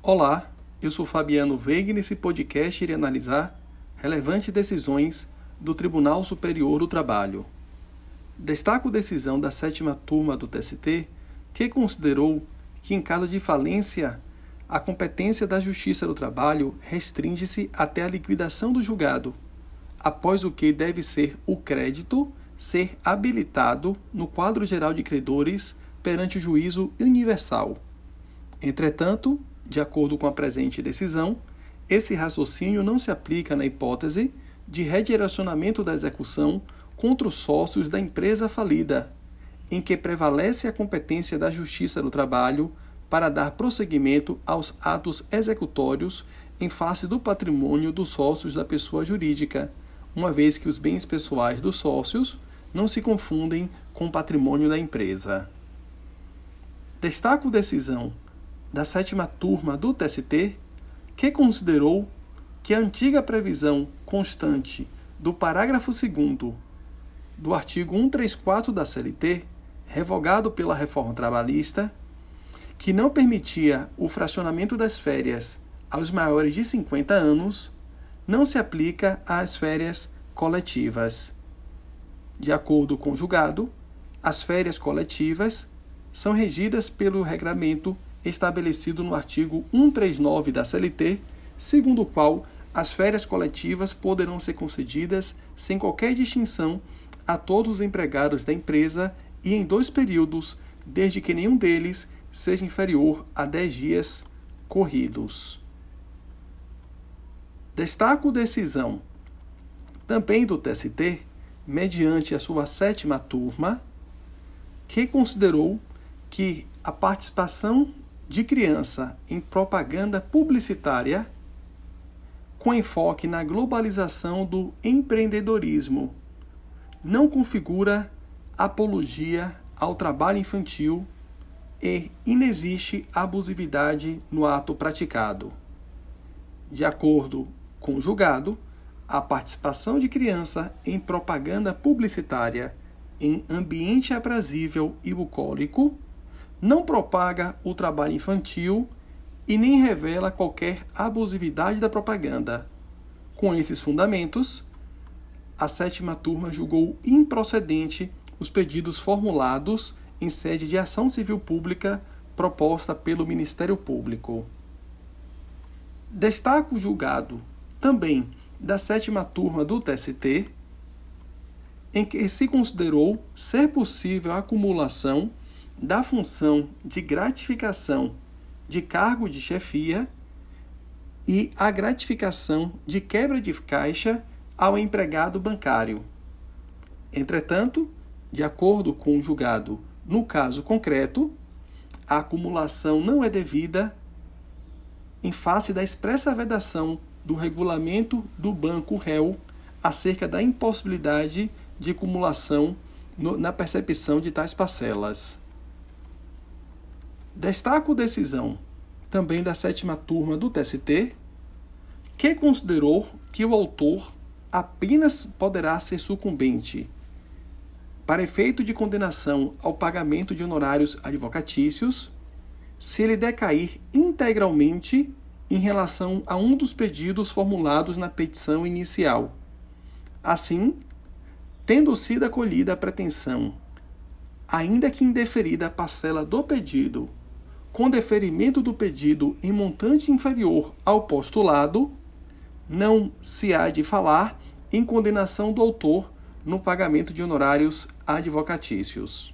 Olá, eu sou Fabiano Veiga e nesse podcast irei analisar relevantes decisões do Tribunal Superior do Trabalho. Destaco decisão da sétima turma do TST, que considerou que, em caso de falência, a competência da Justiça do Trabalho restringe-se até a liquidação do julgado, após o que deve ser o crédito ser habilitado no quadro geral de credores perante o juízo universal. Entretanto, de acordo com a presente decisão, esse raciocínio não se aplica na hipótese de redirecionamento da execução contra os sócios da empresa falida, em que prevalece a competência da Justiça do Trabalho para dar prosseguimento aos atos executórios em face do patrimônio dos sócios da pessoa jurídica, uma vez que os bens pessoais dos sócios não se confundem com o patrimônio da empresa. Destaco decisão da sétima turma do TST, que considerou que a antiga previsão constante do parágrafo 2 do artigo 134 da CLT, revogado pela reforma trabalhista, que não permitia o fracionamento das férias aos maiores de 50 anos, não se aplica às férias coletivas. De acordo com o julgado, as férias coletivas são regidas pelo regramento estabelecido no artigo 139 da CLT, segundo o qual as férias coletivas poderão ser concedidas sem qualquer distinção a todos os empregados da empresa e em dois períodos, desde que nenhum deles seja inferior a 10 dias corridos. Destaco decisão também do TST, mediante a sua sétima turma, que considerou que a participação de criança em propaganda publicitária com enfoque na globalização do empreendedorismo não configura apologia ao trabalho infantil e inexiste abusividade no ato praticado. De acordo com o julgado, a participação de criança em propaganda publicitária em ambiente aprazível e bucólico não propaga o trabalho infantil e nem revela qualquer abusividade da propaganda. Com esses fundamentos, a sétima turma julgou improcedente os pedidos formulados em sede de ação civil pública proposta pelo Ministério Público. Destaco o julgado também da sétima turma do TST, em que se considerou ser possível a acumulação da função de gratificação de cargo de chefia e a gratificação de quebra de caixa ao empregado bancário. Entretanto, de acordo com o julgado no caso concreto, a acumulação não é devida em face da expressa vedação do regulamento do banco réu acerca da impossibilidade de acumulação no, na percepção de tais parcelas. Destaco decisão também da sétima turma do TST, que considerou que o autor apenas poderá ser sucumbente para efeito de condenação ao pagamento de honorários advocatícios se ele decair integralmente em relação a um dos pedidos formulados na petição inicial. Assim, tendo sido acolhida a pretensão, ainda que indeferida a parcela do pedido com deferimento do pedido em montante inferior ao postulado, não se há de falar em condenação do autor no pagamento de honorários advocatícios.